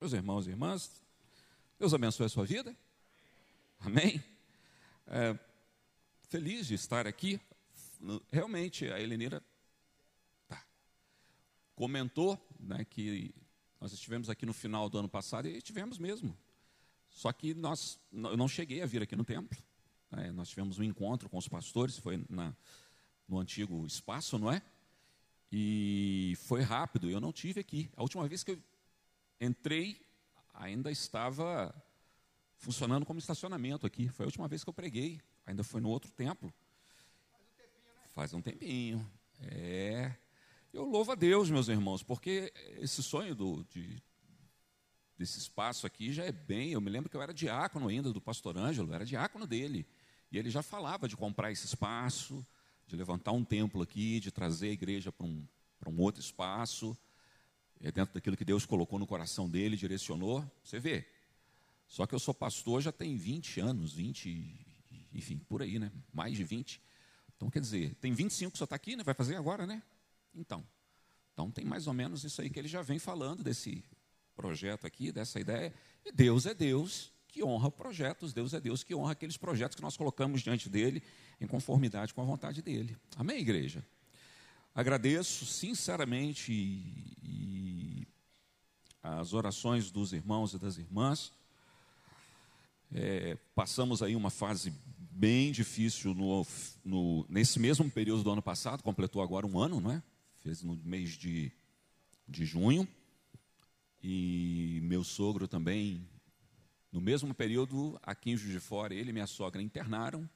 Meus irmãos e irmãs, Deus abençoe a sua vida. Amém? É, feliz de estar aqui. Realmente, a Helenira tá, comentou né, que nós estivemos aqui no final do ano passado e estivemos mesmo. Só que nós, eu não cheguei a vir aqui no templo. Né, nós tivemos um encontro com os pastores, foi na, no antigo espaço, não é? E foi rápido, eu não tive aqui. A última vez que eu entrei, ainda estava funcionando como estacionamento aqui. Foi a última vez que eu preguei, ainda foi no outro templo. Faz um tempinho, né? Faz um tempinho. É. Eu louvo a Deus, meus irmãos, porque esse sonho do, de, desse espaço aqui já é bem. Eu me lembro que eu era diácono ainda do pastor Ângelo, era diácono dele. E ele já falava de comprar esse espaço, de levantar um templo aqui, de trazer a igreja para um, para um outro espaço é dentro daquilo que Deus colocou no coração dele, direcionou. Você vê. Só que eu sou pastor já tem 20 anos, 20, enfim, por aí, né? Mais de 20. Então, quer dizer, tem 25 que só está aqui, né? Vai fazer agora, né? Então. Então, tem mais ou menos isso aí que ele já vem falando desse projeto aqui, dessa ideia. E Deus é Deus que honra projetos, Deus é Deus que honra aqueles projetos que nós colocamos diante dele em conformidade com a vontade dele. Amém, igreja? Agradeço sinceramente e, e as orações dos irmãos e das irmãs. É, passamos aí uma fase bem difícil no, no, nesse mesmo período do ano passado, completou agora um ano, não é? Fez no mês de, de junho. E meu sogro também, no mesmo período, aqui em Juiz de Fora, ele e minha sogra internaram,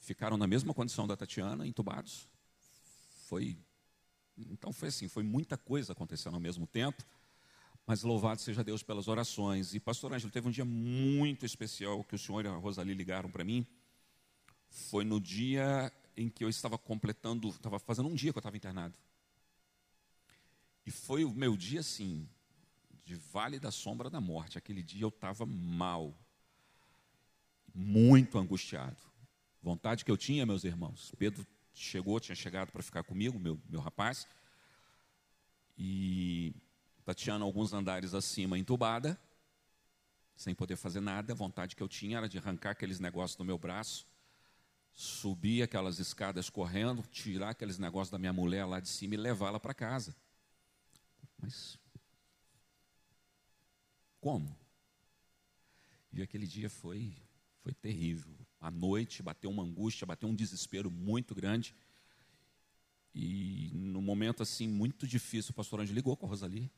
ficaram na mesma condição da Tatiana, entubados foi então foi assim, foi muita coisa acontecendo ao mesmo tempo. Mas louvado seja Deus pelas orações. E pastor Ângelo, teve um dia muito especial que o senhor e a Rosali ligaram para mim. Foi no dia em que eu estava completando, estava fazendo um dia que eu estava internado. E foi o meu dia assim, de vale da sombra da morte. Aquele dia eu estava mal, muito angustiado. Vontade que eu tinha, meus irmãos. Pedro chegou, tinha chegado para ficar comigo, meu, meu rapaz. E Tatiana, alguns andares acima, entubada, sem poder fazer nada. A vontade que eu tinha era de arrancar aqueles negócios do meu braço, subir aquelas escadas correndo, tirar aqueles negócios da minha mulher lá de cima e levá-la para casa. Mas como? E aquele dia foi, foi terrível à noite, bateu uma angústia, bateu um desespero muito grande. E no momento assim muito difícil, o pastor Anjo ligou com a Rosali.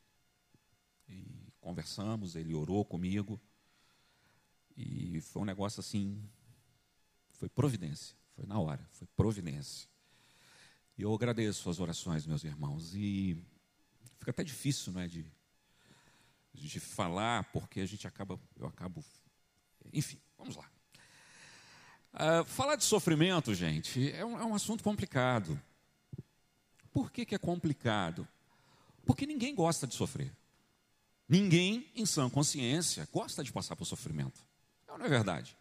E conversamos, ele orou comigo. E foi um negócio assim, foi providência, foi na hora, foi providência. E eu agradeço as orações, meus irmãos. E fica até difícil, não é, de, de falar, porque a gente acaba, eu acabo, enfim, vamos lá. Uh, falar de sofrimento, gente, é um, é um assunto complicado. Por que, que é complicado? Porque ninguém gosta de sofrer. Ninguém, em sã consciência, gosta de passar por sofrimento. Não, não é verdade?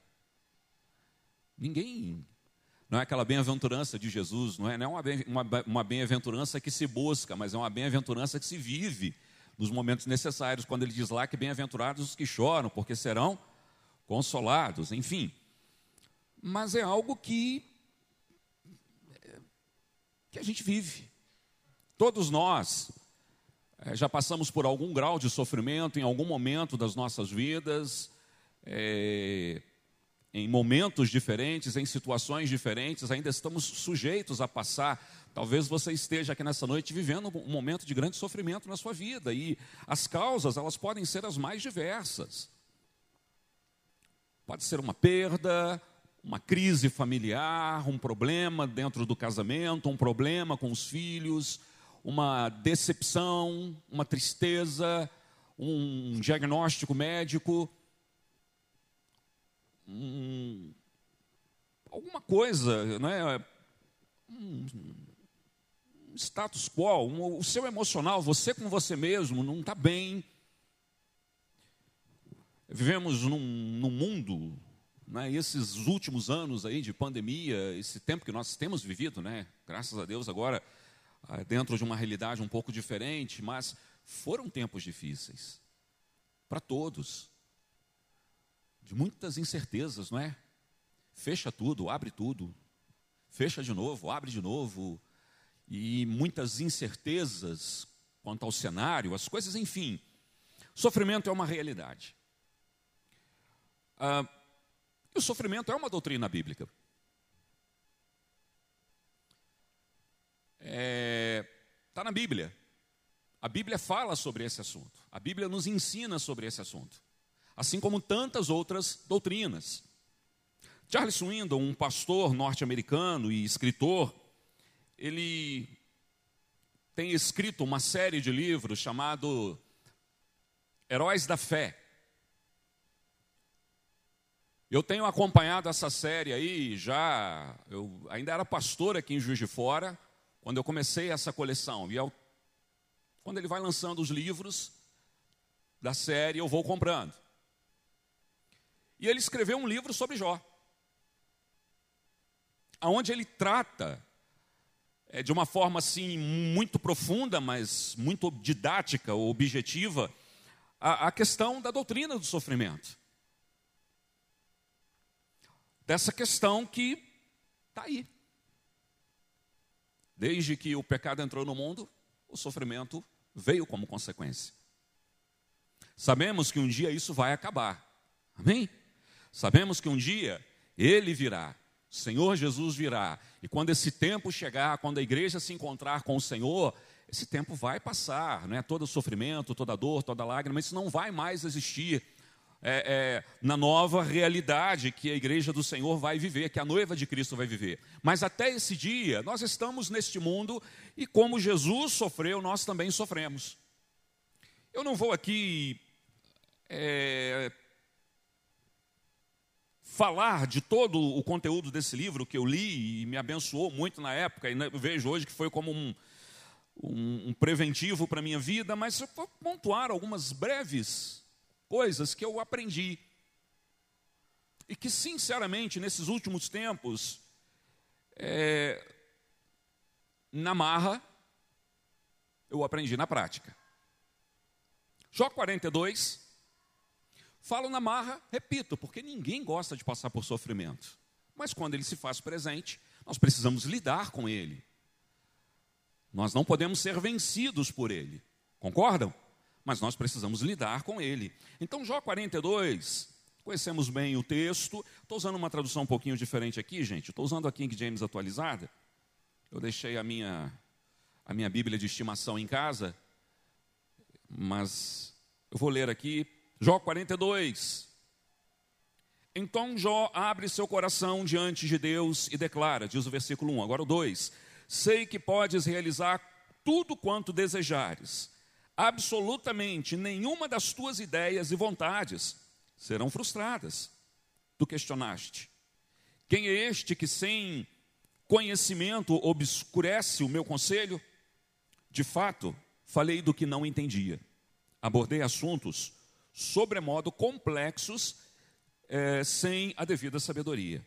Ninguém. Não é aquela bem-aventurança de Jesus, não é, não é uma bem-aventurança que se busca, mas é uma bem-aventurança que se vive nos momentos necessários, quando ele diz lá que bem-aventurados os que choram, porque serão consolados, enfim mas é algo que, que a gente vive. Todos nós é, já passamos por algum grau de sofrimento em algum momento das nossas vidas, é, em momentos diferentes, em situações diferentes, ainda estamos sujeitos a passar. Talvez você esteja aqui nessa noite vivendo um momento de grande sofrimento na sua vida e as causas elas podem ser as mais diversas. Pode ser uma perda, uma crise familiar, um problema dentro do casamento, um problema com os filhos, uma decepção, uma tristeza, um diagnóstico médico, um, alguma coisa, né? um, status quo, um, o seu emocional, você com você mesmo não está bem. Vivemos num, num mundo né, esses últimos anos aí de pandemia, esse tempo que nós temos vivido, né, graças a Deus agora ah, dentro de uma realidade um pouco diferente, mas foram tempos difíceis. para todos, de muitas incertezas, não é? Fecha tudo, abre tudo, fecha de novo, abre de novo, e muitas incertezas quanto ao cenário, as coisas, enfim. Sofrimento é uma realidade. Ah, o sofrimento é uma doutrina bíblica. Está é, tá na Bíblia. A Bíblia fala sobre esse assunto. A Bíblia nos ensina sobre esse assunto. Assim como tantas outras doutrinas. Charles Swindon, um pastor norte-americano e escritor, ele tem escrito uma série de livros chamado Heróis da Fé. Eu tenho acompanhado essa série aí já, eu ainda era pastor aqui em Juiz de Fora, quando eu comecei essa coleção. E eu, quando ele vai lançando os livros da série, eu vou comprando. E ele escreveu um livro sobre Jó, aonde ele trata é, de uma forma assim muito profunda, mas muito didática, objetiva, a, a questão da doutrina do sofrimento dessa questão que está aí. Desde que o pecado entrou no mundo, o sofrimento veio como consequência. Sabemos que um dia isso vai acabar. Amém? Sabemos que um dia ele virá, o Senhor Jesus virá. E quando esse tempo chegar, quando a igreja se encontrar com o Senhor, esse tempo vai passar, não é? Todo sofrimento, toda dor, toda lágrima, isso não vai mais existir é, é, na nova realidade que a igreja do Senhor vai viver, que a noiva de Cristo vai viver. Mas até esse dia, nós estamos neste mundo e como Jesus sofreu, nós também sofremos. Eu não vou aqui é, falar de todo o conteúdo desse livro que eu li e me abençoou muito na época, e vejo hoje que foi como um, um, um preventivo para a minha vida, mas eu vou pontuar algumas breves coisas que eu aprendi. E que, sinceramente, nesses últimos tempos, é, na marra, eu aprendi na prática. Jó 42, falo na marra, repito, porque ninguém gosta de passar por sofrimento. Mas quando ele se faz presente, nós precisamos lidar com ele. Nós não podemos ser vencidos por ele. Concordam? Mas nós precisamos lidar com ele. Então, Jó 42, conhecemos bem o texto. Estou usando uma tradução um pouquinho diferente aqui, gente. Estou usando a King James atualizada. Eu deixei a minha, a minha Bíblia de estimação em casa, mas eu vou ler aqui. Jó 42. Então Jó abre seu coração diante de Deus e declara, diz o versículo 1, agora o 2: Sei que podes realizar tudo quanto desejares absolutamente nenhuma das tuas ideias e vontades serão frustradas. Tu questionaste: quem é este que sem conhecimento obscurece o meu conselho? De fato, falei do que não entendia. Abordei assuntos sobremodo complexos, é, sem a devida sabedoria.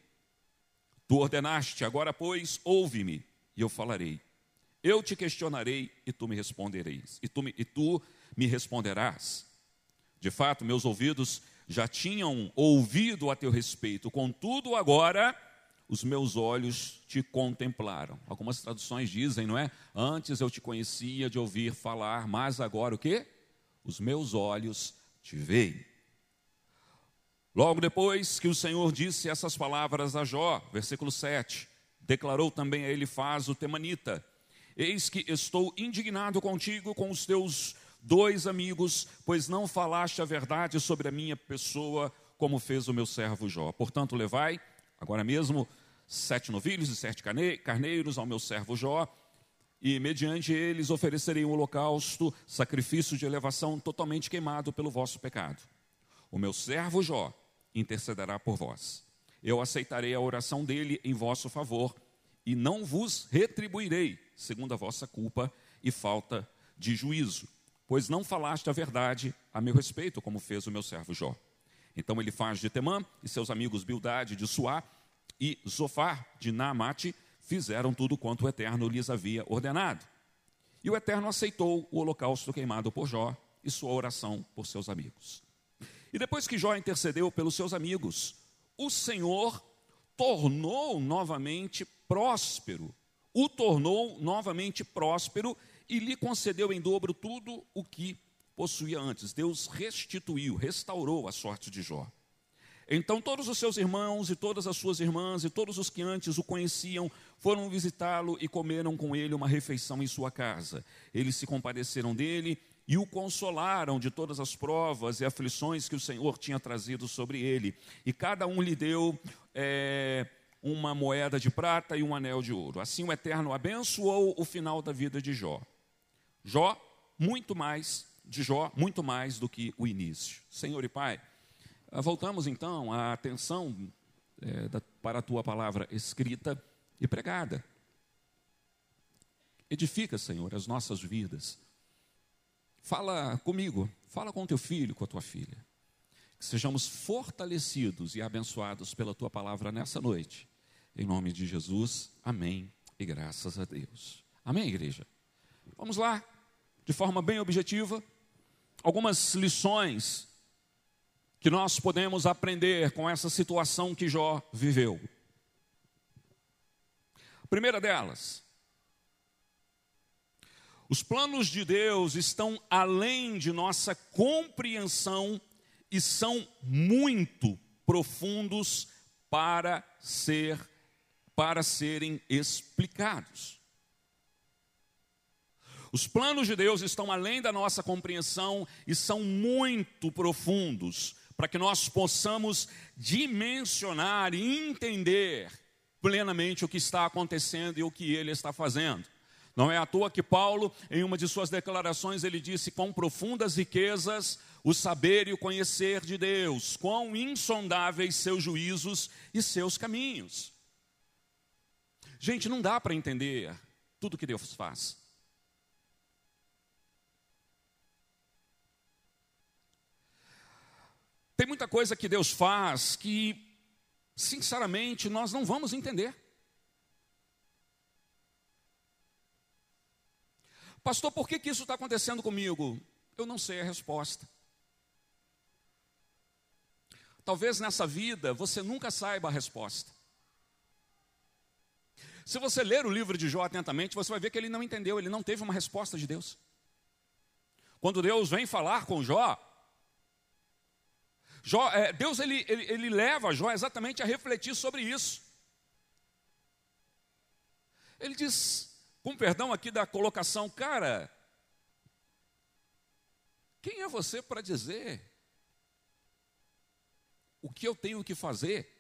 Tu ordenaste, agora, pois, ouve-me, e eu falarei. Eu te questionarei e tu me respondereis. E tu me, e tu me responderás. De fato, meus ouvidos já tinham ouvido a teu respeito, contudo, agora os meus olhos te contemplaram. Algumas traduções dizem, não é? Antes eu te conhecia de ouvir falar, mas agora o que? Os meus olhos te veem. Logo depois que o Senhor disse essas palavras a Jó, versículo 7, declarou também a ele faz o temanita: Eis que estou indignado contigo com os teus dois amigos, pois não falaste a verdade sobre a minha pessoa, como fez o meu servo Jó. Portanto, levai, agora mesmo, sete novilhos e sete carneiros ao meu servo Jó, e mediante eles oferecerei um holocausto, sacrifício de elevação totalmente queimado pelo vosso pecado. O meu servo Jó intercederá por vós. Eu aceitarei a oração dele em vosso favor e não vos retribuirei segundo a vossa culpa e falta de juízo, pois não falaste a verdade a meu respeito, como fez o meu servo Jó. Então ele faz de Temã e seus amigos Bildade de Suá e Zofar de Naamate fizeram tudo quanto o Eterno lhes havia ordenado. E o Eterno aceitou o holocausto queimado por Jó e sua oração por seus amigos. E depois que Jó intercedeu pelos seus amigos, o Senhor tornou novamente próspero, o tornou novamente próspero e lhe concedeu em dobro tudo o que possuía antes. Deus restituiu, restaurou a sorte de Jó. Então todos os seus irmãos e todas as suas irmãs e todos os que antes o conheciam foram visitá-lo e comeram com ele uma refeição em sua casa. Eles se compadeceram dele e o consolaram de todas as provas e aflições que o Senhor tinha trazido sobre ele. E cada um lhe deu é, uma moeda de prata e um anel de ouro. Assim o Eterno abençoou o final da vida de Jó. Jó, muito mais, de Jó, muito mais do que o início. Senhor e Pai, ah, voltamos então a atenção é, da, para a tua palavra escrita e pregada. Edifica, Senhor, as nossas vidas Fala comigo, fala com teu filho, com a tua filha. Que sejamos fortalecidos e abençoados pela tua palavra nessa noite. Em nome de Jesus, amém e graças a Deus. Amém, igreja? Vamos lá, de forma bem objetiva, algumas lições que nós podemos aprender com essa situação que Jó viveu. primeira delas, os planos de Deus estão além de nossa compreensão e são muito profundos para ser para serem explicados. Os planos de Deus estão além da nossa compreensão e são muito profundos para que nós possamos dimensionar e entender plenamente o que está acontecendo e o que ele está fazendo. Não é à toa que Paulo, em uma de suas declarações, ele disse: Quão profundas riquezas o saber e o conhecer de Deus, quão insondáveis seus juízos e seus caminhos. Gente, não dá para entender tudo que Deus faz. Tem muita coisa que Deus faz que, sinceramente, nós não vamos entender. Pastor, por que, que isso está acontecendo comigo? Eu não sei a resposta. Talvez nessa vida você nunca saiba a resposta. Se você ler o livro de Jó atentamente, você vai ver que ele não entendeu, ele não teve uma resposta de Deus. Quando Deus vem falar com Jó, Jó é, Deus ele, ele, ele leva Jó exatamente a refletir sobre isso. Ele diz: com perdão aqui da colocação, cara, quem é você para dizer o que eu tenho que fazer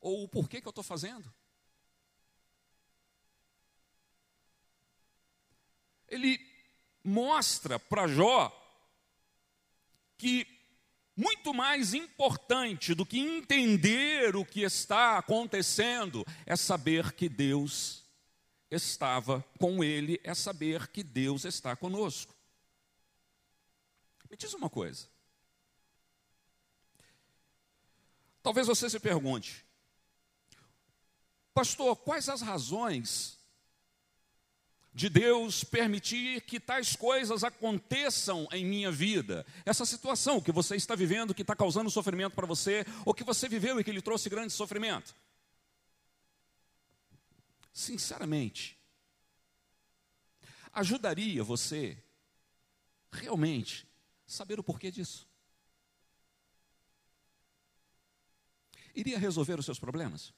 ou o porquê que eu estou fazendo? Ele mostra para Jó que muito mais importante do que entender o que está acontecendo é saber que Deus estava com ele é saber que Deus está conosco. Me diz uma coisa. Talvez você se pergunte, pastor, quais as razões de Deus permitir que tais coisas aconteçam em minha vida? Essa situação que você está vivendo, que está causando sofrimento para você, ou que você viveu e que lhe trouxe grande sofrimento? sinceramente, ajudaria você realmente saber o porquê disso? Iria resolver os seus problemas?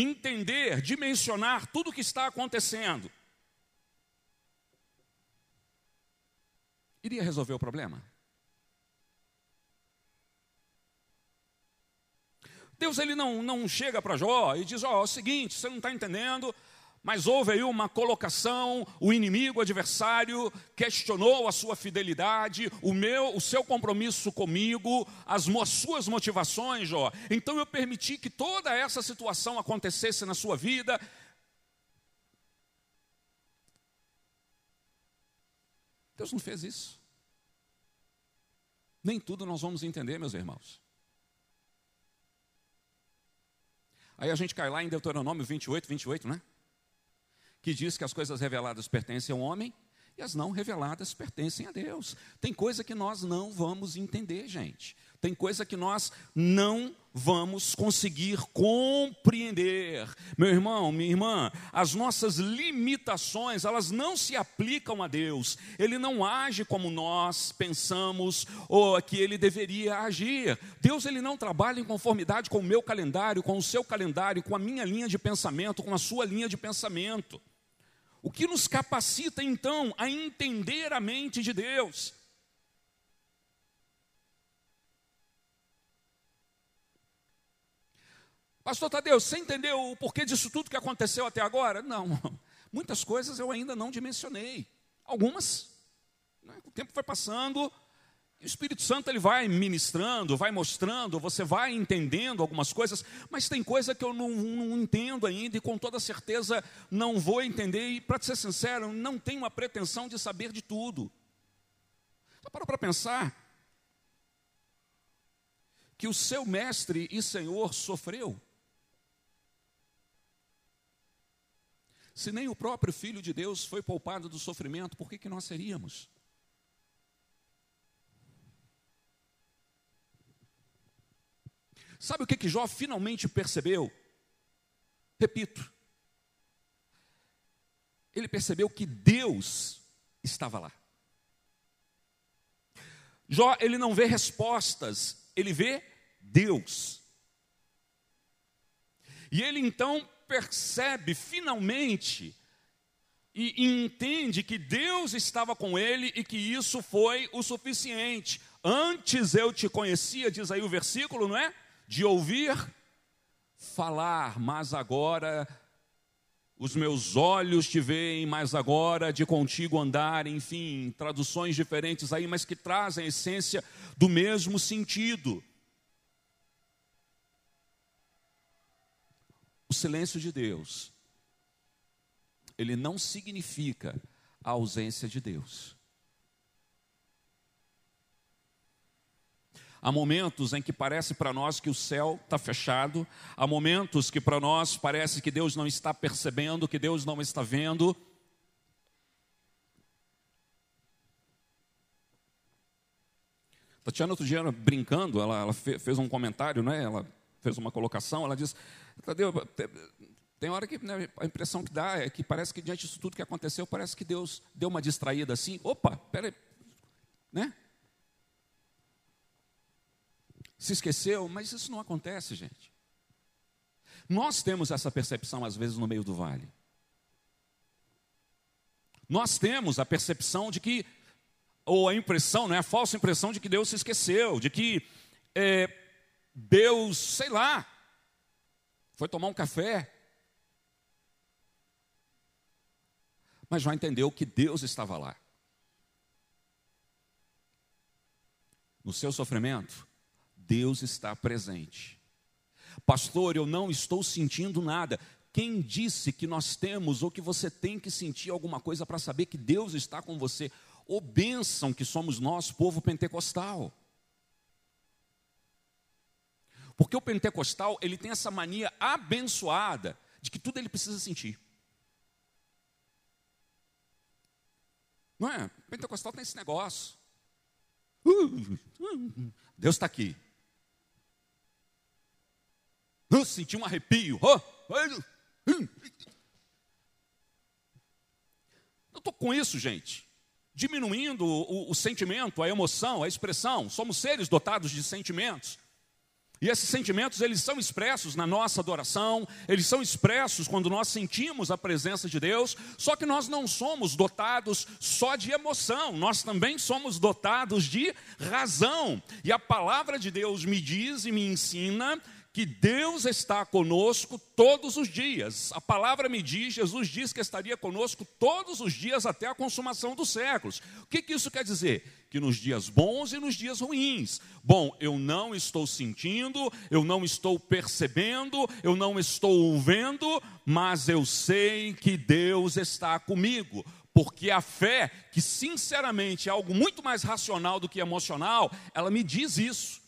Entender, dimensionar tudo o que está acontecendo. Iria resolver o problema? Deus ele não, não chega para Jó e diz: Ó, oh, é o seguinte, você não está entendendo, mas houve aí uma colocação, o inimigo, o adversário, questionou a sua fidelidade, o meu, o seu compromisso comigo, as, as suas motivações, Jó. Então eu permiti que toda essa situação acontecesse na sua vida. Deus não fez isso. Nem tudo nós vamos entender, meus irmãos. Aí a gente cai lá em Deuteronômio 28, 28, né? Que diz que as coisas reveladas pertencem ao homem e as não reveladas pertencem a Deus. Tem coisa que nós não vamos entender, gente. Tem coisa que nós não vamos conseguir compreender. Meu irmão, minha irmã, as nossas limitações, elas não se aplicam a Deus. Ele não age como nós pensamos ou que ele deveria agir. Deus ele não trabalha em conformidade com o meu calendário, com o seu calendário, com a minha linha de pensamento, com a sua linha de pensamento. O que nos capacita então a entender a mente de Deus? Pastor Tadeu, você entendeu o porquê disso tudo que aconteceu até agora? Não. Muitas coisas eu ainda não dimensionei. Algumas, né, o tempo vai passando, o Espírito Santo ele vai ministrando, vai mostrando, você vai entendendo algumas coisas, mas tem coisa que eu não, não entendo ainda e com toda certeza não vou entender. E para ser sincero, não tenho a pretensão de saber de tudo. Só para para pensar que o seu mestre e senhor sofreu. Se nem o próprio Filho de Deus foi poupado do sofrimento, por que, que nós seríamos? Sabe o que, que Jó finalmente percebeu? Repito, ele percebeu que Deus estava lá. Jó, ele não vê respostas, ele vê Deus. E ele então percebe finalmente e entende que Deus estava com ele e que isso foi o suficiente. Antes eu te conhecia, diz aí o versículo, não é? De ouvir falar, mas agora os meus olhos te veem, mas agora de contigo andar, enfim, traduções diferentes aí, mas que trazem a essência do mesmo sentido. O silêncio de Deus, ele não significa a ausência de Deus. Há momentos em que parece para nós que o céu está fechado, há momentos que para nós parece que Deus não está percebendo, que Deus não está vendo. Tatiana, outro dia, brincando, ela, ela fez um comentário, né? ela fez uma colocação, ela disse, Tadeu, tem hora que né, a impressão que dá é que parece que diante disso tudo que aconteceu, parece que Deus deu uma distraída assim, opa, peraí, né? Se esqueceu, mas isso não acontece, gente. Nós temos essa percepção às vezes no meio do vale. Nós temos a percepção de que, ou a impressão, né, a falsa impressão de que Deus se esqueceu, de que é, Deus, sei lá, foi tomar um café. Mas já entendeu que Deus estava lá. No seu sofrimento, Deus está presente. Pastor, eu não estou sentindo nada. Quem disse que nós temos ou que você tem que sentir alguma coisa para saber que Deus está com você? Ou bênção que somos nós, povo pentecostal. Porque o pentecostal, ele tem essa mania abençoada de que tudo ele precisa sentir. Não é? O pentecostal tem esse negócio. Uh, uh, Deus está aqui. Uh, senti um arrepio. Uh, eu estou com isso, gente. Diminuindo o, o, o sentimento, a emoção, a expressão. Somos seres dotados de sentimentos. E esses sentimentos, eles são expressos na nossa adoração, eles são expressos quando nós sentimos a presença de Deus, só que nós não somos dotados só de emoção, nós também somos dotados de razão. E a palavra de Deus me diz e me ensina que Deus está conosco todos os dias. A palavra me diz, Jesus diz que estaria conosco todos os dias até a consumação dos séculos. O que, que isso quer dizer? Que nos dias bons e nos dias ruins. Bom, eu não estou sentindo, eu não estou percebendo, eu não estou vendo, mas eu sei que Deus está comigo porque a fé, que sinceramente é algo muito mais racional do que emocional, ela me diz isso.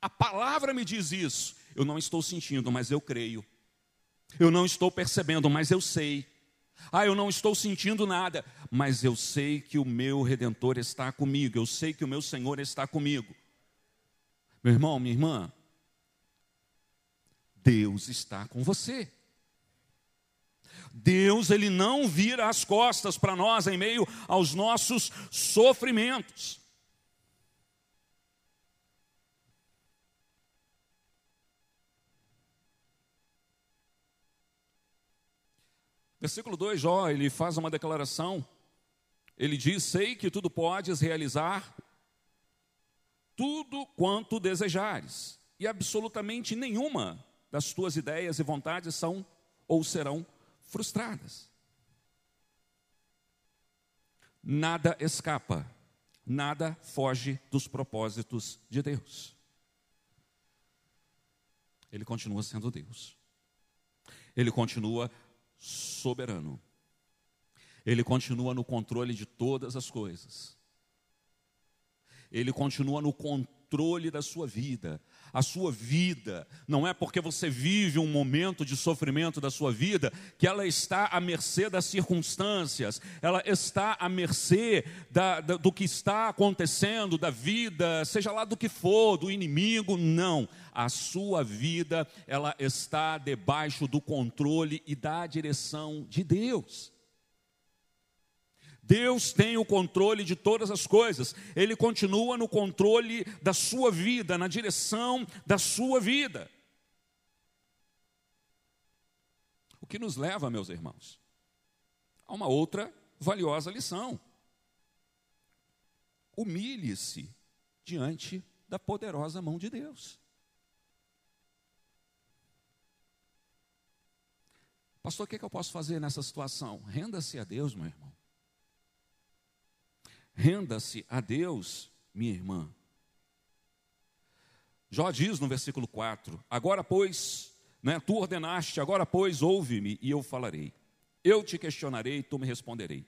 A palavra me diz isso. Eu não estou sentindo, mas eu creio. Eu não estou percebendo, mas eu sei. Ah, eu não estou sentindo nada, mas eu sei que o meu redentor está comigo, eu sei que o meu Senhor está comigo. Meu irmão, minha irmã, Deus está com você. Deus, ele não vira as costas para nós em meio aos nossos sofrimentos. Versículo 2, Jó, ele faz uma declaração. Ele diz: Sei que tudo podes realizar, tudo quanto desejares, e absolutamente nenhuma das tuas ideias e vontades são ou serão frustradas. Nada escapa, nada foge dos propósitos de Deus. Ele continua sendo Deus. Ele continua soberano. Ele continua no controle de todas as coisas. Ele continua no controle da sua vida. A sua vida não é porque você vive um momento de sofrimento da sua vida que ela está à mercê das circunstâncias, ela está à mercê da, da, do que está acontecendo, da vida, seja lá do que for, do inimigo, não a sua vida ela está debaixo do controle e da direção de Deus. Deus tem o controle de todas as coisas, Ele continua no controle da sua vida, na direção da sua vida. O que nos leva, meus irmãos, a uma outra valiosa lição. Humilhe-se diante da poderosa mão de Deus. Pastor, o que, é que eu posso fazer nessa situação? Renda-se a Deus, meu irmão. Renda-se a Deus, minha irmã. Jó diz no versículo 4: Agora, pois, né, tu ordenaste, agora, pois, ouve-me e eu falarei. Eu te questionarei e tu me responderei.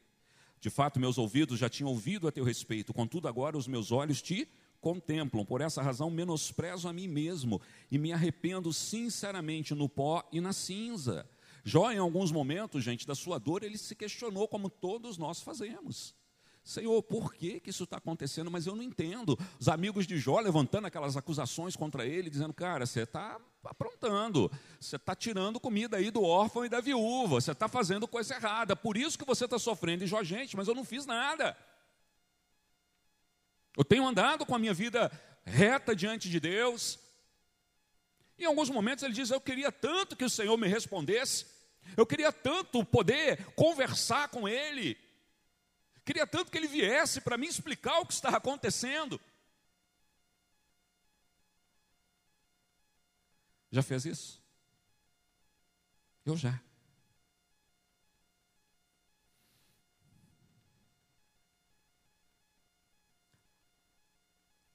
De fato, meus ouvidos já tinham ouvido a teu respeito, contudo, agora os meus olhos te contemplam. Por essa razão, menosprezo a mim mesmo e me arrependo sinceramente no pó e na cinza. Jó, em alguns momentos, gente, da sua dor, ele se questionou, como todos nós fazemos. Senhor, por que, que isso está acontecendo? Mas eu não entendo. Os amigos de Jó levantando aquelas acusações contra ele, dizendo: Cara, você está aprontando, você está tirando comida aí do órfão e da viúva, você está fazendo coisa errada, por isso que você está sofrendo. E Jó, gente, mas eu não fiz nada. Eu tenho andado com a minha vida reta diante de Deus. Em alguns momentos ele diz: Eu queria tanto que o Senhor me respondesse. Eu queria tanto poder conversar com ele. Queria tanto que ele viesse para me explicar o que está acontecendo. Já fez isso? Eu já.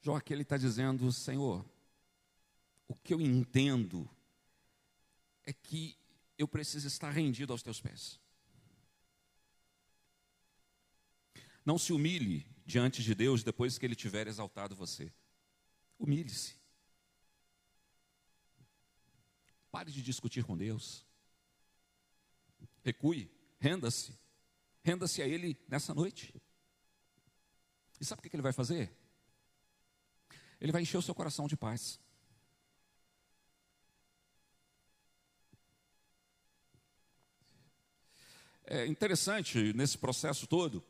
Jó aqui ele está dizendo, Senhor, o que eu entendo é que eu preciso estar rendido aos teus pés. Não se humilhe diante de Deus depois que Ele tiver exaltado você. Humilhe-se. Pare de discutir com Deus. Recue, renda-se. Renda-se a Ele nessa noite. E sabe o que Ele vai fazer? Ele vai encher o seu coração de paz. É interessante nesse processo todo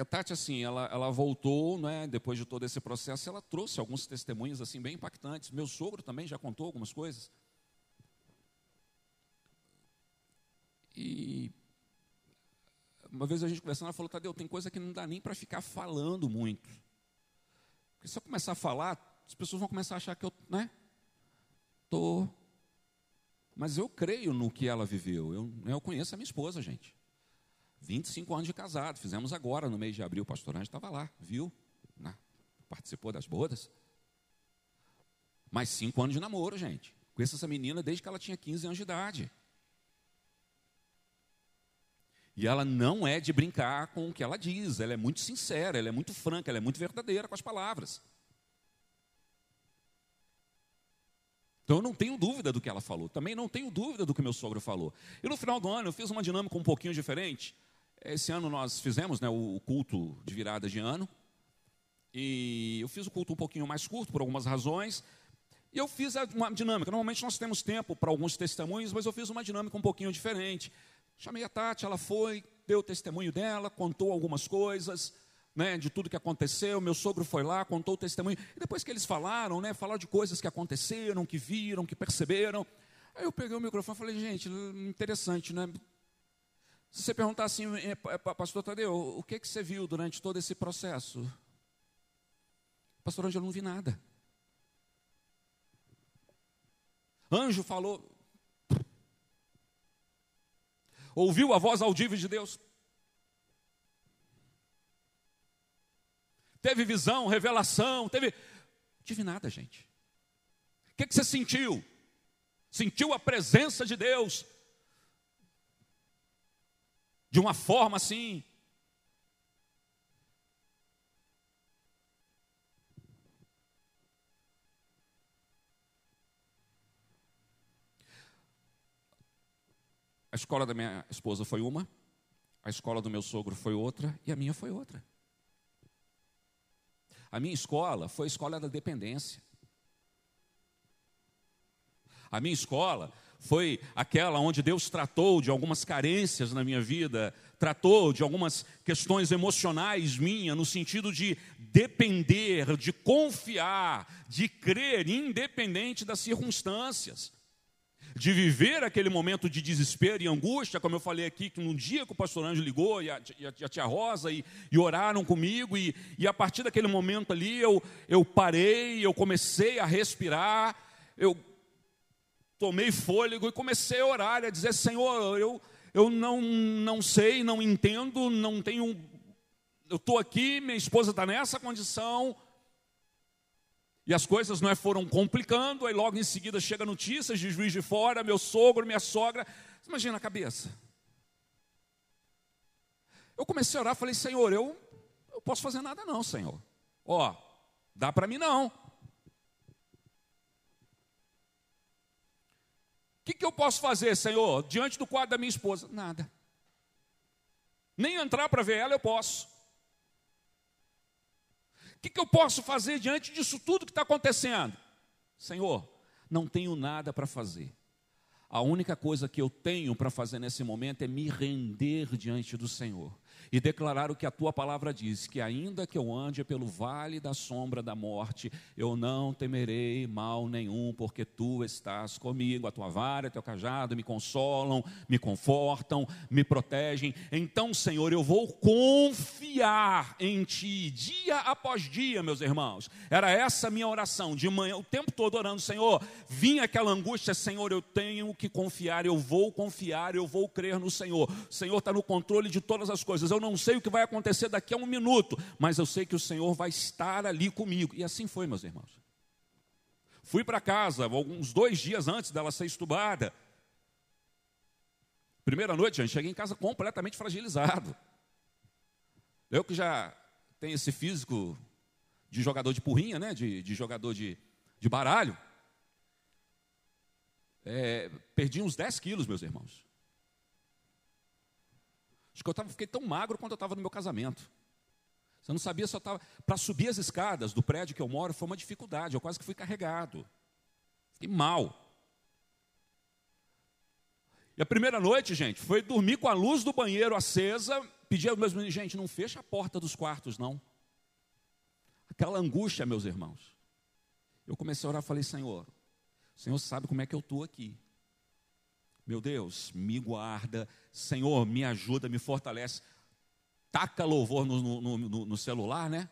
que a Tati assim, ela, ela voltou, né, depois de todo esse processo, ela trouxe alguns testemunhos assim bem impactantes. Meu sogro também já contou algumas coisas. E uma vez a gente conversando, ela falou: "Tadeu, tem coisa que não dá nem para ficar falando muito. Porque se eu começar a falar, as pessoas vão começar a achar que eu, né, tô mas eu creio no que ela viveu. Eu, eu conheço a minha esposa, gente. 25 anos de casado. Fizemos agora, no mês de abril. O pastor Anjo estava lá, viu? Né? Participou das bodas. Mais cinco anos de namoro, gente. Conheço essa menina desde que ela tinha 15 anos de idade. E ela não é de brincar com o que ela diz, ela é muito sincera, ela é muito franca, ela é muito verdadeira com as palavras. Então eu não tenho dúvida do que ela falou, também não tenho dúvida do que meu sogro falou. E no final do ano eu fiz uma dinâmica um pouquinho diferente. Esse ano nós fizemos né, o culto de virada de ano. E eu fiz o culto um pouquinho mais curto, por algumas razões. E eu fiz uma dinâmica. Normalmente nós temos tempo para alguns testemunhos, mas eu fiz uma dinâmica um pouquinho diferente. Chamei a Tati, ela foi, deu o testemunho dela, contou algumas coisas né, de tudo que aconteceu. Meu sogro foi lá, contou o testemunho. E depois que eles falaram, né, falaram de coisas que aconteceram, que viram, que perceberam. Aí eu peguei o microfone e falei, gente, interessante, né? Se você perguntar assim, é, é, pastor Tadeu, o que, que você viu durante todo esse processo? Pastor Ângelo, não vi nada. Anjo falou. Ouviu a voz audível de Deus. Teve visão, revelação, teve. Tive nada, gente. O que, que você sentiu? Sentiu a presença de Deus de uma forma assim. A escola da minha esposa foi uma, a escola do meu sogro foi outra e a minha foi outra. A minha escola foi a escola da dependência. A minha escola foi aquela onde Deus tratou de algumas carências na minha vida, tratou de algumas questões emocionais minha, no sentido de depender, de confiar, de crer, independente das circunstâncias. De viver aquele momento de desespero e angústia, como eu falei aqui, que um dia que o pastor Anjo ligou e a, e a, tia Rosa e, e oraram comigo, e, e, a partir daquele momento ali eu, eu parei, eu comecei a respirar, eu tomei fôlego e comecei a orar, a dizer: Senhor, eu, eu não, não sei, não entendo, não tenho. Eu estou aqui, minha esposa está nessa condição e as coisas não é, foram complicando, aí logo em seguida chega notícias de juiz de fora, meu sogro, minha sogra. Imagina a cabeça. Eu comecei a orar, falei, Senhor, eu não posso fazer nada não, Senhor. Ó, dá para mim não. Que, que eu posso fazer, Senhor, diante do quadro da minha esposa? Nada. Nem entrar para ver ela eu posso. O que, que eu posso fazer diante disso tudo que está acontecendo? Senhor, não tenho nada para fazer. A única coisa que eu tenho para fazer nesse momento é me render diante do Senhor e declarar o que a tua palavra diz: que ainda que eu ande pelo vale da sombra da morte, eu não temerei mal nenhum, porque tu estás comigo, a tua vara, teu cajado me consolam, me confortam, me protegem. Então, Senhor, eu vou confiar em ti dia após dia, meus irmãos. Era essa a minha oração de manhã, o tempo todo orando, Senhor. Vinha aquela angústia, Senhor, eu tenho que confiar, eu vou confiar, eu vou crer no Senhor. O Senhor está no controle de todas as coisas. Eu eu não sei o que vai acontecer daqui a um minuto, mas eu sei que o Senhor vai estar ali comigo. E assim foi, meus irmãos. Fui para casa, alguns dois dias antes dela ser estubada. Primeira noite, gente, cheguei em casa completamente fragilizado. Eu que já tenho esse físico de jogador de porrinha, né? de, de jogador de, de baralho. É, perdi uns 10 quilos, meus irmãos. Acho que eu tava, fiquei tão magro quando eu estava no meu casamento. Você não sabia eu estava. Para subir as escadas do prédio que eu moro foi uma dificuldade, eu quase que fui carregado. Fiquei mal. E a primeira noite, gente, foi dormir com a luz do banheiro acesa, pedir aos meus meninos, gente, não fecha a porta dos quartos, não. Aquela angústia, meus irmãos. Eu comecei a orar e falei, Senhor, o Senhor sabe como é que eu estou aqui. Meu Deus, me guarda, Senhor, me ajuda, me fortalece. Taca louvor no, no, no, no celular, né?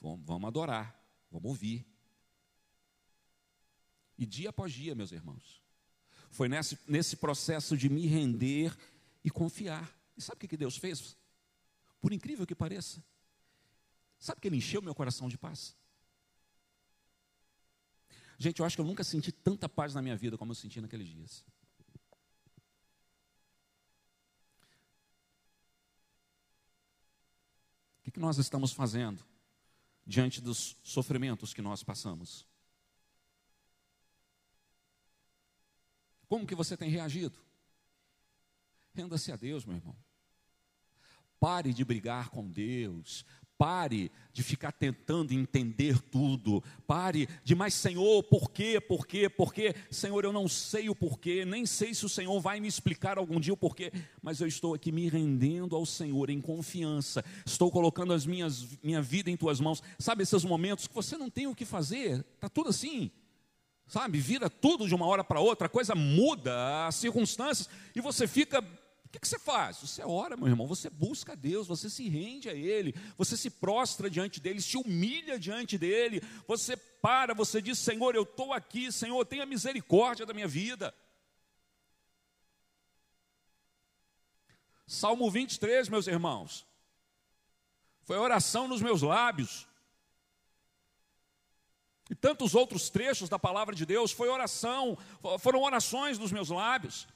Vamos, vamos adorar, vamos ouvir. E dia após dia, meus irmãos, foi nesse, nesse processo de me render e confiar. E sabe o que Deus fez? Por incrível que pareça, sabe que Ele encheu meu coração de paz? Gente, eu acho que eu nunca senti tanta paz na minha vida como eu senti naqueles dias. Que, que nós estamos fazendo diante dos sofrimentos que nós passamos? Como que você tem reagido? Renda-se a Deus, meu irmão. Pare de brigar com Deus. Pare de ficar tentando entender tudo. Pare de, mais Senhor, por quê, por quê, por quê? Senhor, eu não sei o porquê, nem sei se o Senhor vai me explicar algum dia o porquê, mas eu estou aqui me rendendo ao Senhor em confiança. Estou colocando as minhas, minha vida em tuas mãos. Sabe esses momentos que você não tem o que fazer? Está tudo assim. Sabe, vira tudo de uma hora para outra, a coisa muda, as circunstâncias, e você fica que, que, você faz? Você ora, meu irmão, você busca a Deus, você se rende a Ele, você se prostra diante dEle, se humilha diante dEle, você para, você diz: Senhor, eu estou aqui, Senhor, tenha misericórdia da minha vida. Salmo 23, meus irmãos, foi oração nos meus lábios. E tantos outros trechos da palavra de Deus foi oração, foram orações nos meus lábios.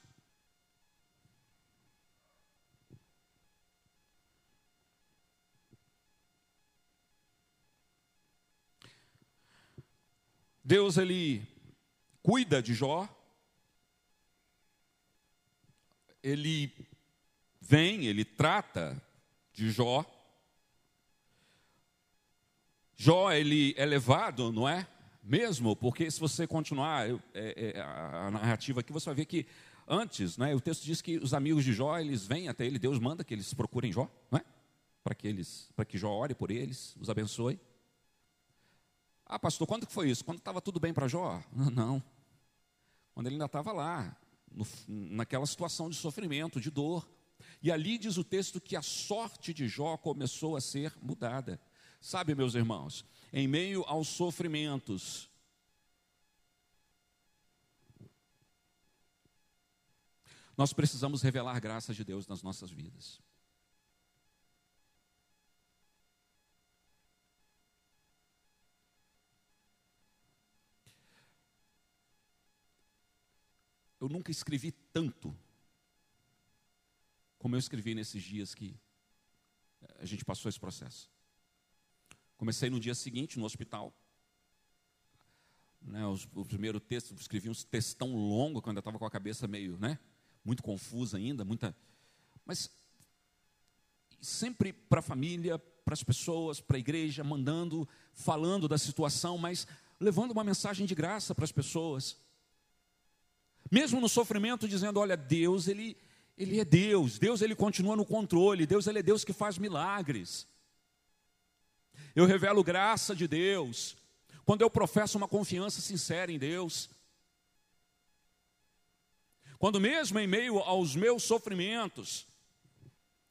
Deus ele cuida de Jó. Ele vem, ele trata de Jó. Jó ele é levado, não é? Mesmo, porque se você continuar é, é, a narrativa aqui, você vai ver que antes, né, o texto diz que os amigos de Jó, eles vêm até ele, Deus manda que eles procurem Jó, não é? Para que eles, para que Jó ore por eles, os abençoe. Ah, pastor, quando que foi isso? Quando estava tudo bem para Jó? Não. Quando ele ainda estava lá, no, naquela situação de sofrimento, de dor. E ali diz o texto que a sorte de Jó começou a ser mudada. Sabe, meus irmãos, em meio aos sofrimentos, nós precisamos revelar graça de Deus nas nossas vidas. Eu nunca escrevi tanto como eu escrevi nesses dias que a gente passou esse processo. Comecei no dia seguinte, no hospital. Né, os, o primeiro texto, escrevi um textão longo, quando eu estava com a cabeça meio, né, muito confusa ainda, muita. Mas sempre para a família, para as pessoas, para a igreja, mandando, falando da situação, mas levando uma mensagem de graça para as pessoas. Mesmo no sofrimento, dizendo: olha, Deus, Ele, ele é Deus, Deus ele continua no controle, Deus ele é Deus que faz milagres. Eu revelo graça de Deus, quando eu professo uma confiança sincera em Deus. Quando mesmo em meio aos meus sofrimentos,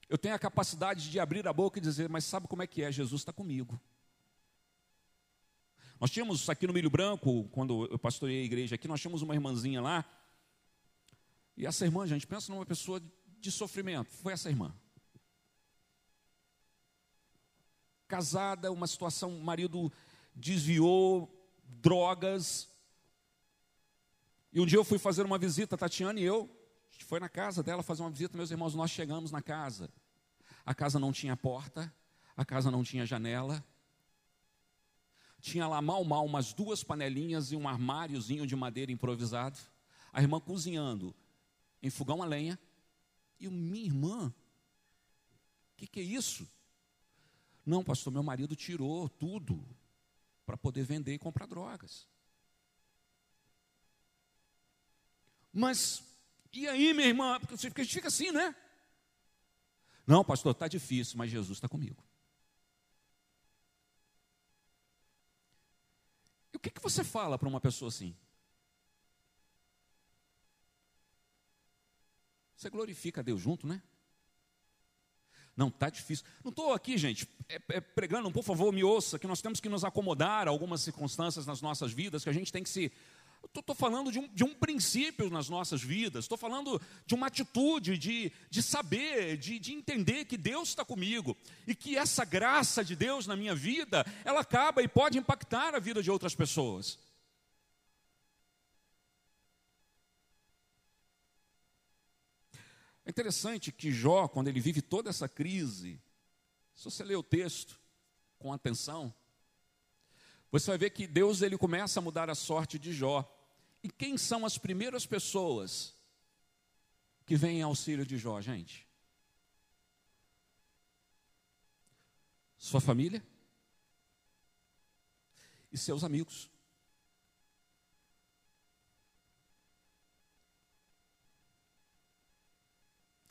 eu tenho a capacidade de abrir a boca e dizer, mas sabe como é que é? Jesus está comigo. Nós tínhamos aqui no Milho Branco, quando eu pastorei a igreja aqui, nós tínhamos uma irmãzinha lá, e essa irmã, gente, pensa numa pessoa de sofrimento. Foi essa irmã. Casada, uma situação, o marido desviou, drogas. E um dia eu fui fazer uma visita, Tatiana e eu, a gente foi na casa dela fazer uma visita, meus irmãos, nós chegamos na casa. A casa não tinha porta, a casa não tinha janela. Tinha lá mal, mal umas duas panelinhas e um armáriozinho de madeira improvisado. A irmã cozinhando em fogão a lenha. E eu, minha irmã, o que, que é isso? Não, pastor, meu marido tirou tudo para poder vender e comprar drogas. Mas, e aí, minha irmã? Porque a gente fica assim, né? Não, pastor, está difícil, mas Jesus está comigo. E o que, que você fala para uma pessoa assim? Você glorifica a Deus junto, né? Não, está difícil. Não estou aqui, gente, é, é, pregando, por favor, me ouça, que nós temos que nos acomodar a algumas circunstâncias nas nossas vidas, que a gente tem que se. Estou falando de um, de um, princípio nas nossas vidas, estou falando de uma atitude, de, de saber, de, de entender que Deus está comigo e que essa graça de Deus na minha vida, ela acaba e pode impactar a vida de outras pessoas. É interessante que Jó, quando ele vive toda essa crise, se você ler o texto com atenção, você vai ver que Deus ele começa a mudar a sorte de Jó. E quem são as primeiras pessoas que vêm em auxílio de Jó, gente? Sua família e seus amigos.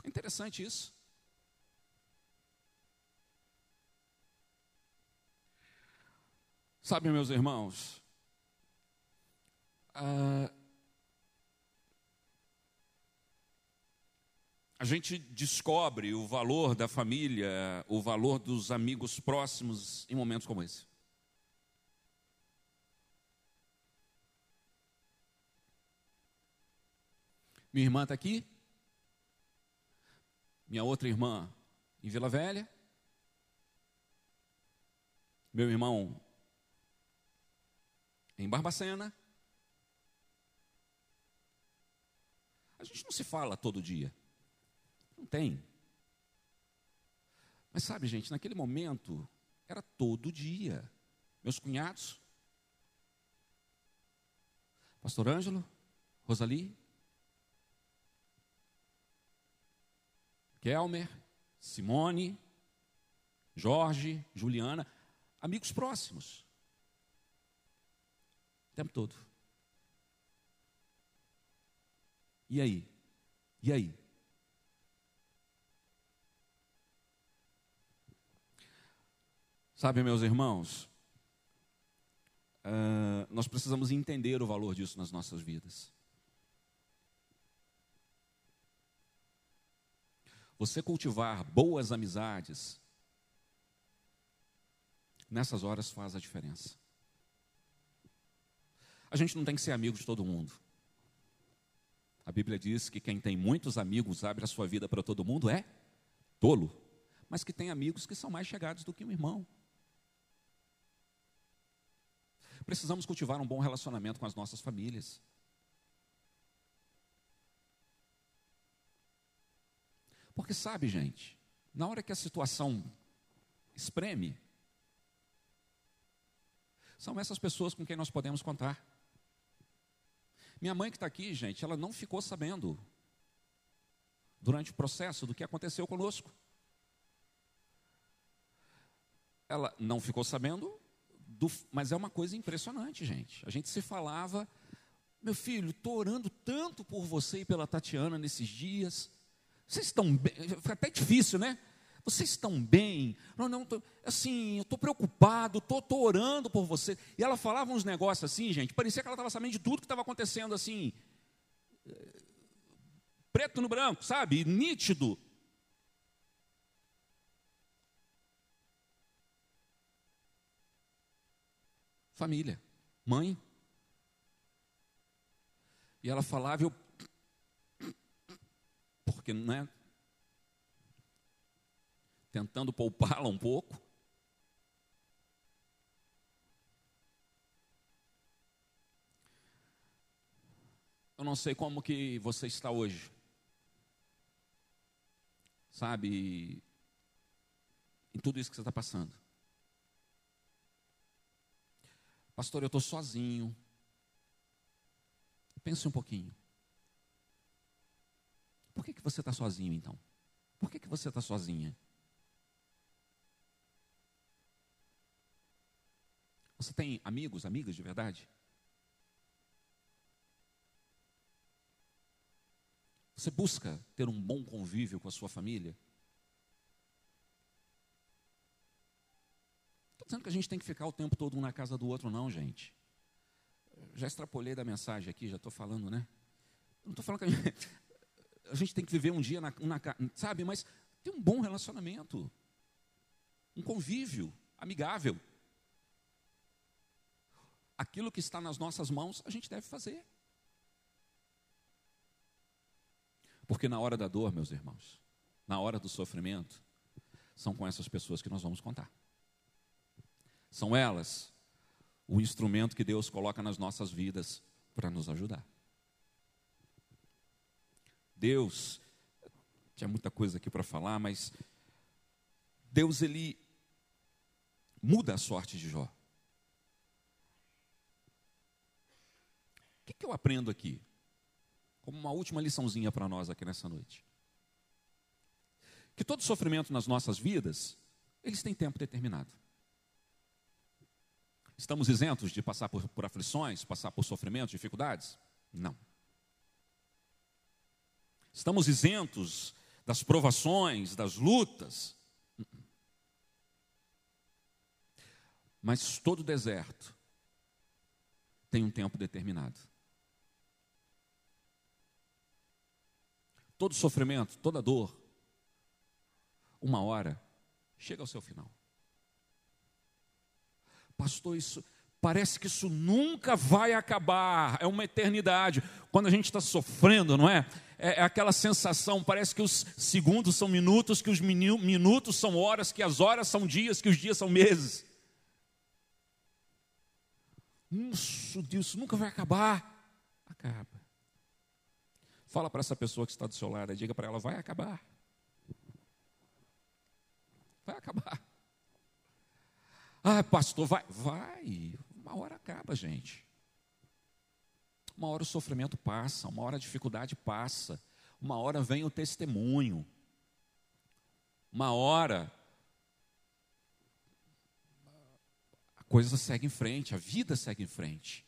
Interessante isso. Sabe, meus irmãos, ah, a gente descobre o valor da família, o valor dos amigos próximos em momentos como esse. Minha irmã está aqui, minha outra irmã em Vila Velha, meu irmão em Barbacena. A gente não se fala todo dia. Não tem. Mas sabe, gente, naquele momento era todo dia. Meus cunhados, Pastor Ângelo, Rosali, Kelmer, Simone, Jorge, Juliana, amigos próximos. O tempo todo. E aí? E aí? Sabe, meus irmãos, uh, nós precisamos entender o valor disso nas nossas vidas. Você cultivar boas amizades, nessas horas faz a diferença. A gente não tem que ser amigo de todo mundo. A Bíblia diz que quem tem muitos amigos abre a sua vida para todo mundo é tolo, mas que tem amigos que são mais chegados do que um irmão. Precisamos cultivar um bom relacionamento com as nossas famílias. Porque sabe, gente, na hora que a situação espreme, são essas pessoas com quem nós podemos contar. Minha mãe que está aqui, gente, ela não ficou sabendo durante o processo do que aconteceu conosco. Ela não ficou sabendo, do, mas é uma coisa impressionante, gente. A gente se falava, meu filho, estou orando tanto por você e pela Tatiana nesses dias. Vocês estão bem? Fica até difícil, né? Vocês estão bem? Não, não, tô, assim, eu estou preocupado, estou orando por você. E ela falava uns negócios assim, gente, parecia que ela estava sabendo de tudo que estava acontecendo, assim, preto no branco, sabe? Nítido. Família, mãe. E ela falava, eu porque não é tentando poupá-la um pouco. Eu não sei como que você está hoje. Sabe, em tudo isso que você está passando. Pastor, eu estou sozinho. Pense um pouquinho. Por que, que você está sozinho então? Por que, que você está sozinha? Você tem amigos, amigas de verdade? Você busca ter um bom convívio com a sua família? Estou dizendo que a gente tem que ficar o tempo todo um na casa do outro, não, gente. Já extrapolei da mensagem aqui, já estou falando, né? Não estou falando que a gente, a gente tem que viver um dia na, na, sabe? Mas ter um bom relacionamento, um convívio amigável. Aquilo que está nas nossas mãos, a gente deve fazer. Porque na hora da dor, meus irmãos, na hora do sofrimento, são com essas pessoas que nós vamos contar. São elas o instrumento que Deus coloca nas nossas vidas para nos ajudar. Deus, tinha muita coisa aqui para falar, mas Deus ele muda a sorte de Jó. O que, que eu aprendo aqui? Como uma última liçãozinha para nós aqui nessa noite. Que todo sofrimento nas nossas vidas, eles têm tempo determinado. Estamos isentos de passar por, por aflições, passar por sofrimentos, dificuldades? Não. Estamos isentos das provações, das lutas? Mas todo deserto tem um tempo determinado. Todo sofrimento, toda dor, uma hora chega ao seu final. Pastor, isso parece que isso nunca vai acabar, é uma eternidade. Quando a gente está sofrendo, não é? É? é? aquela sensação, parece que os segundos são minutos, que os minutos são horas, que as horas são dias, que os dias são meses. Isso, Deus, nunca vai acabar. Acaba. Fala para essa pessoa que está do seu lado, diga para ela, vai acabar. Vai acabar. Ah, pastor, vai, vai. Uma hora acaba, gente. Uma hora o sofrimento passa, uma hora a dificuldade passa, uma hora vem o testemunho. Uma hora a coisa segue em frente, a vida segue em frente.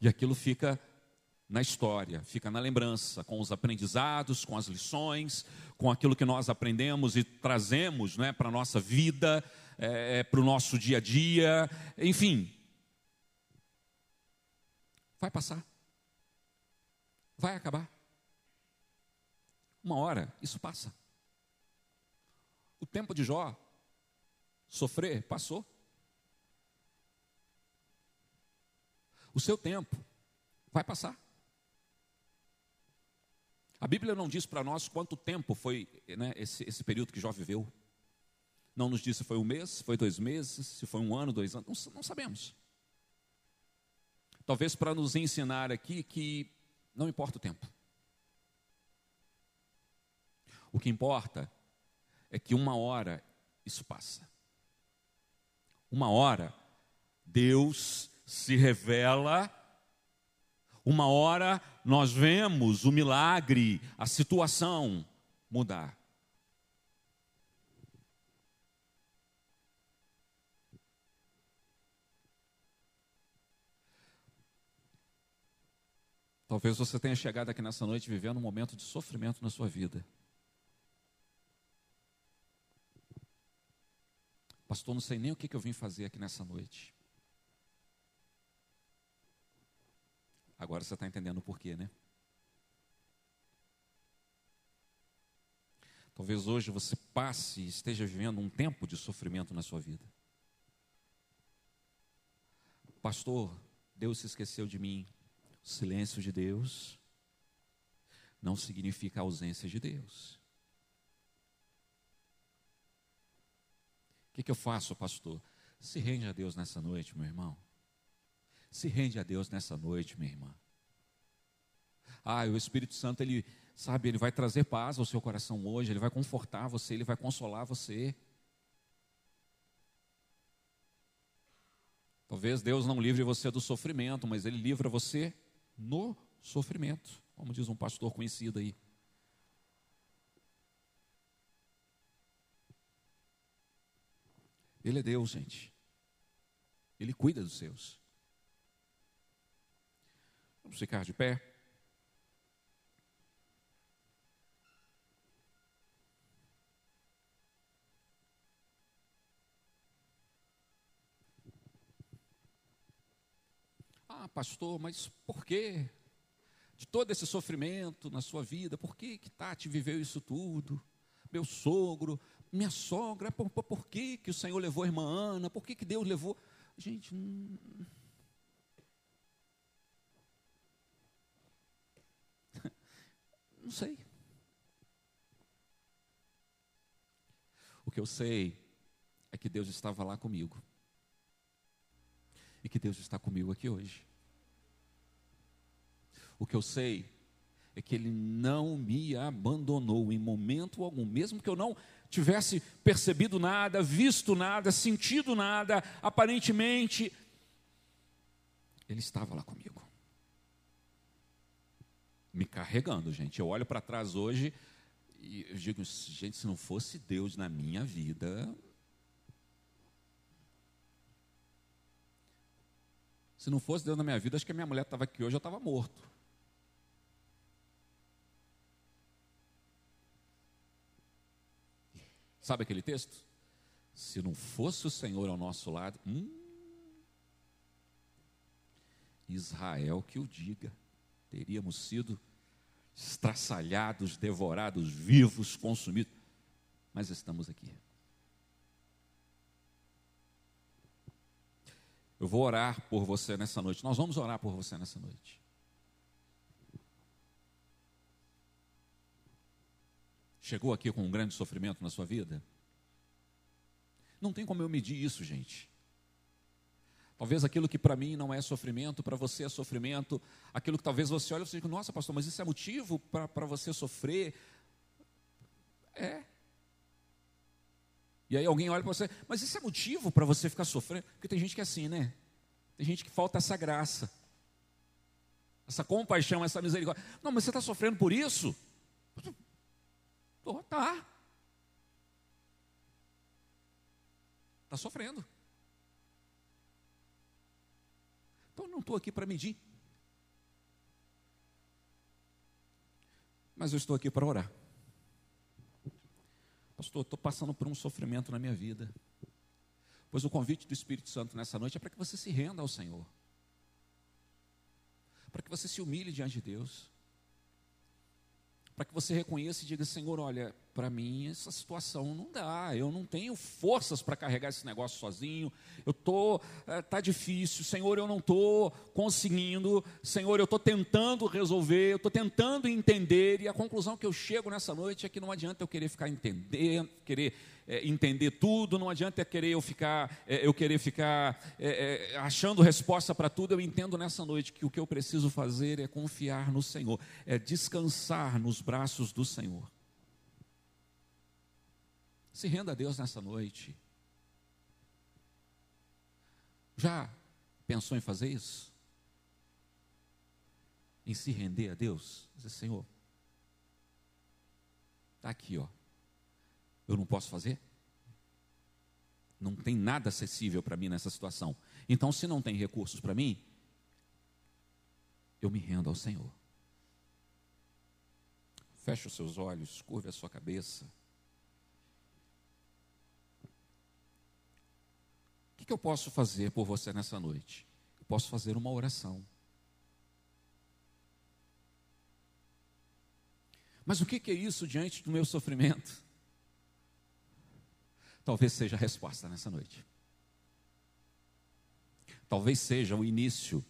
E aquilo fica na história, fica na lembrança, com os aprendizados, com as lições, com aquilo que nós aprendemos e trazemos né, para a nossa vida, é, é para o nosso dia a dia, enfim. Vai passar. Vai acabar. Uma hora, isso passa. O tempo de Jó sofrer passou. O seu tempo vai passar. A Bíblia não diz para nós quanto tempo foi né, esse, esse período que Jó viveu. Não nos diz se foi um mês, se foi dois meses, se foi um ano, dois anos, não, não sabemos. Talvez para nos ensinar aqui que não importa o tempo. O que importa é que uma hora isso passa. Uma hora Deus se revela uma hora nós vemos o milagre, a situação mudar. Talvez você tenha chegado aqui nessa noite vivendo um momento de sofrimento na sua vida. Pastor, não sei nem o que eu vim fazer aqui nessa noite. Agora você está entendendo o porquê, né? Talvez hoje você passe e esteja vivendo um tempo de sofrimento na sua vida. Pastor, Deus se esqueceu de mim. Silêncio de Deus não significa ausência de Deus. O que, que eu faço, pastor? Se rende a Deus nessa noite, meu irmão. Se rende a Deus nessa noite, minha irmã. Ah, o Espírito Santo, ele, sabe, ele vai trazer paz ao seu coração hoje, ele vai confortar você, ele vai consolar você. Talvez Deus não livre você do sofrimento, mas ele livra você no sofrimento, como diz um pastor conhecido aí. Ele é Deus, gente. Ele cuida dos seus. Vamos ficar de pé. Ah, pastor, mas por quê? De todo esse sofrimento na sua vida, por que que Tati viveu isso tudo? Meu sogro, minha sogra, por, por, que, que o Senhor levou a irmã Ana? Por que, que Deus levou? Gente, hum, Não sei. O que eu sei é que Deus estava lá comigo. E que Deus está comigo aqui hoje. O que eu sei é que Ele não me abandonou em momento algum, mesmo que eu não tivesse percebido nada, visto nada, sentido nada, aparentemente, Ele estava lá comigo. me carregando, gente. Eu olho para trás hoje e digo, gente, se não fosse Deus na minha vida. Se não fosse Deus na minha vida, acho que a minha mulher estava aqui hoje, eu estava morto. Sabe aquele texto? Se não fosse o Senhor ao nosso lado, hum, Israel que o diga, teríamos sido estraçalhados, devorados, vivos, consumidos. Mas estamos aqui. Eu vou orar por você nessa noite. Nós vamos orar por você nessa noite. Chegou aqui com um grande sofrimento na sua vida? Não tem como eu medir isso, gente. Talvez aquilo que para mim não é sofrimento, para você é sofrimento. Aquilo que talvez você olhe e você diga, nossa, pastor, mas isso é motivo para você sofrer? É. E aí alguém olha para você, mas isso é motivo para você ficar sofrendo? Porque tem gente que é assim, né? Tem gente que falta essa graça, essa compaixão, essa misericórdia. Não, mas você está sofrendo por isso? Oh, tá. Está sofrendo. Então eu não estou aqui para medir. Mas eu estou aqui para orar. Pastor, estou passando por um sofrimento na minha vida. Pois o convite do Espírito Santo nessa noite é para que você se renda ao Senhor. Para que você se humilhe diante de Deus. Para que você reconheça e diga: Senhor, olha, para mim essa situação não dá, eu não tenho forças para carregar esse negócio sozinho, eu tô, é, tá difícil, Senhor, eu não tô conseguindo, Senhor, eu tô tentando resolver, eu tô tentando entender. E a conclusão que eu chego nessa noite é que não adianta eu querer ficar entendendo, querer é, entender tudo, não adianta querer eu ficar, é, eu querer ficar é, é, achando resposta para tudo. Eu entendo nessa noite que o que eu preciso fazer é confiar no Senhor, é descansar nos braços do Senhor. Se renda a Deus nessa noite. Já pensou em fazer isso? Em se render a Deus? Dizer, Senhor, está aqui, ó. Eu não posso fazer? Não tem nada acessível para mim nessa situação. Então, se não tem recursos para mim, eu me rendo ao Senhor. Feche os seus olhos, curve a sua cabeça. que eu posso fazer por você nessa noite? Eu posso fazer uma oração. Mas o que é isso diante do meu sofrimento? Talvez seja a resposta nessa noite. Talvez seja o início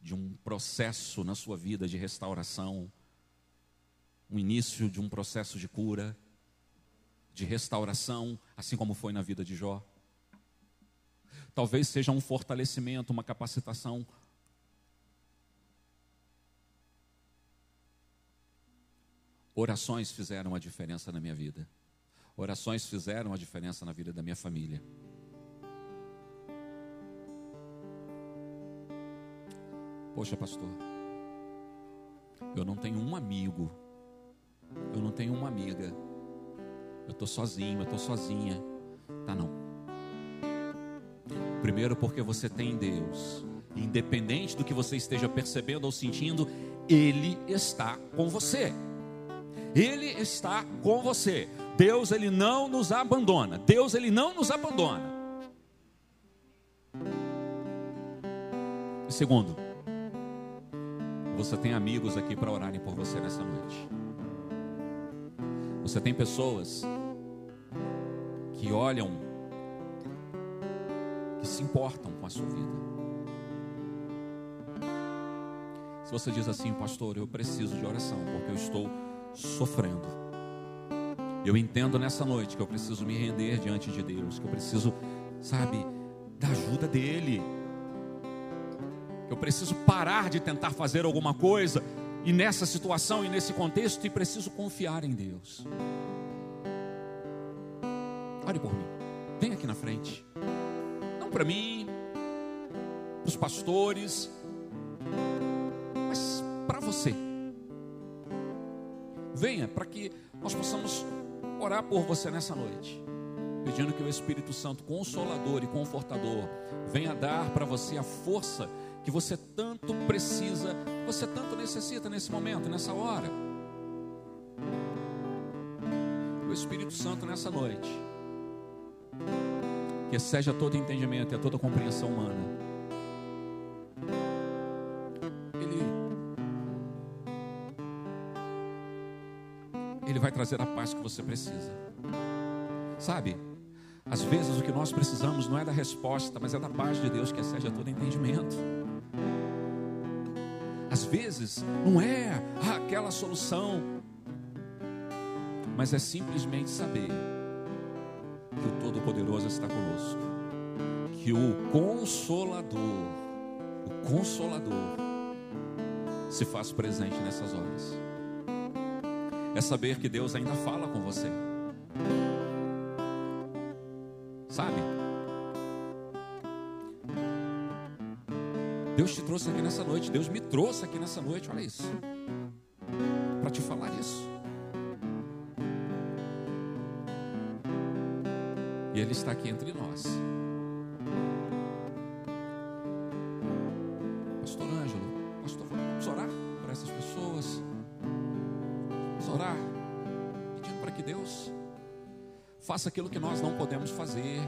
de um processo na sua vida de restauração, o início de um processo de cura, de restauração, assim como foi na vida de Jó. Talvez seja um fortalecimento, uma capacitação. Orações fizeram a diferença na minha vida. Orações fizeram a diferença na vida da minha família. Poxa, pastor, eu não tenho um amigo, eu não tenho uma amiga, eu estou sozinho, eu estou sozinha. Tá não. Primeiro, porque você tem Deus. Independente do que você esteja percebendo ou sentindo, Ele está com você. Ele está com você. Deus, Ele não nos abandona. Deus, Ele não nos abandona. E segundo, você tem amigos aqui para orarem por você nessa noite. Você tem pessoas que olham que se importam com a sua vida. Se você diz assim, pastor, eu preciso de oração, porque eu estou sofrendo. Eu entendo nessa noite que eu preciso me render diante de Deus, que eu preciso, sabe, da ajuda dEle. Eu preciso parar de tentar fazer alguma coisa e nessa situação e nesse contexto e preciso confiar em Deus. Ore por mim. Vem aqui na frente para mim, para os pastores, mas para você. venha para que nós possamos orar por você nessa noite. Pedindo que o Espírito Santo, consolador e confortador, venha dar para você a força que você tanto precisa, você tanto necessita nesse momento, nessa hora. O Espírito Santo nessa noite, que seja todo entendimento e toda compreensão humana, trazer a paz que você precisa, sabe? Às vezes o que nós precisamos não é da resposta, mas é da paz de Deus que excede a todo entendimento. Às vezes não é aquela solução, mas é simplesmente saber que o Todo-Poderoso está conosco, que o Consolador, o Consolador, se faz presente nessas horas. É saber que Deus ainda fala com você. Sabe? Deus te trouxe aqui nessa noite, Deus me trouxe aqui nessa noite, olha isso. Para te falar isso. E Ele está aqui entre nós. Faça aquilo que nós não podemos fazer.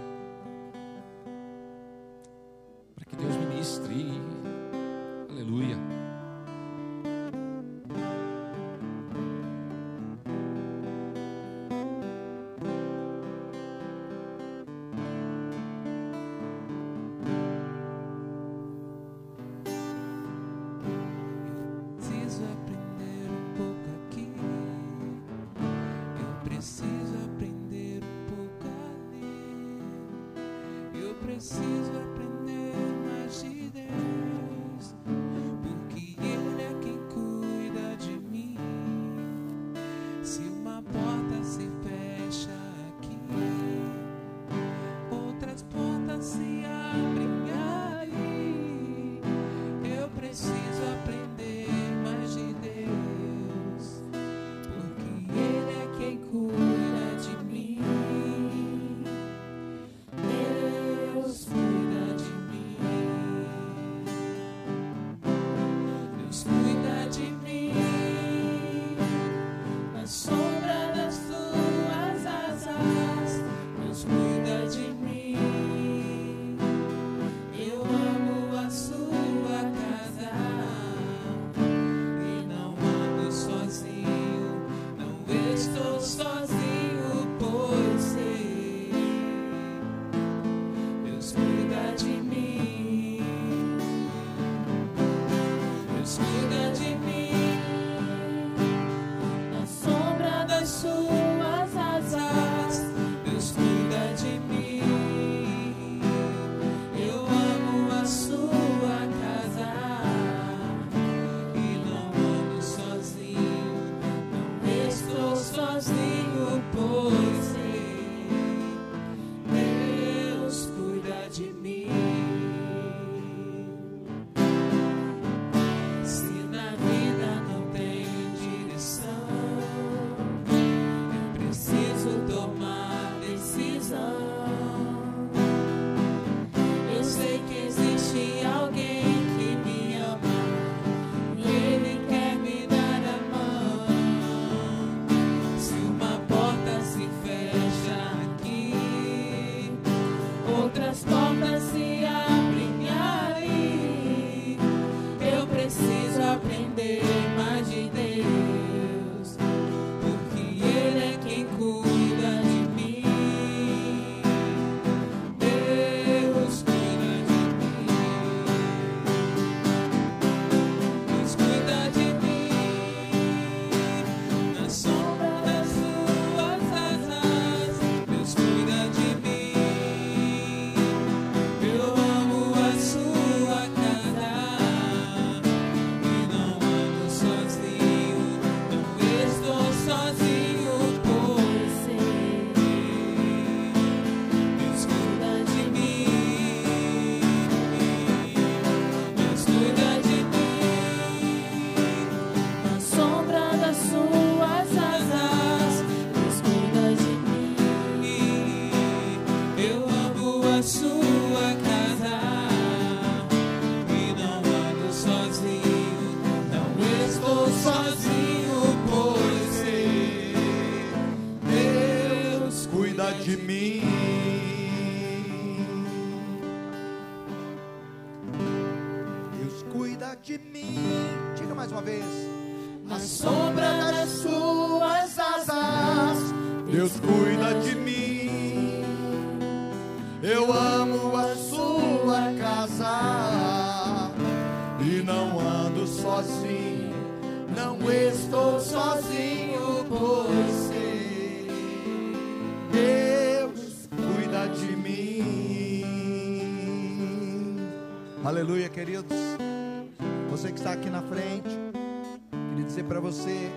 para você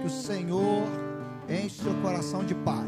que o Senhor enche seu coração de paz.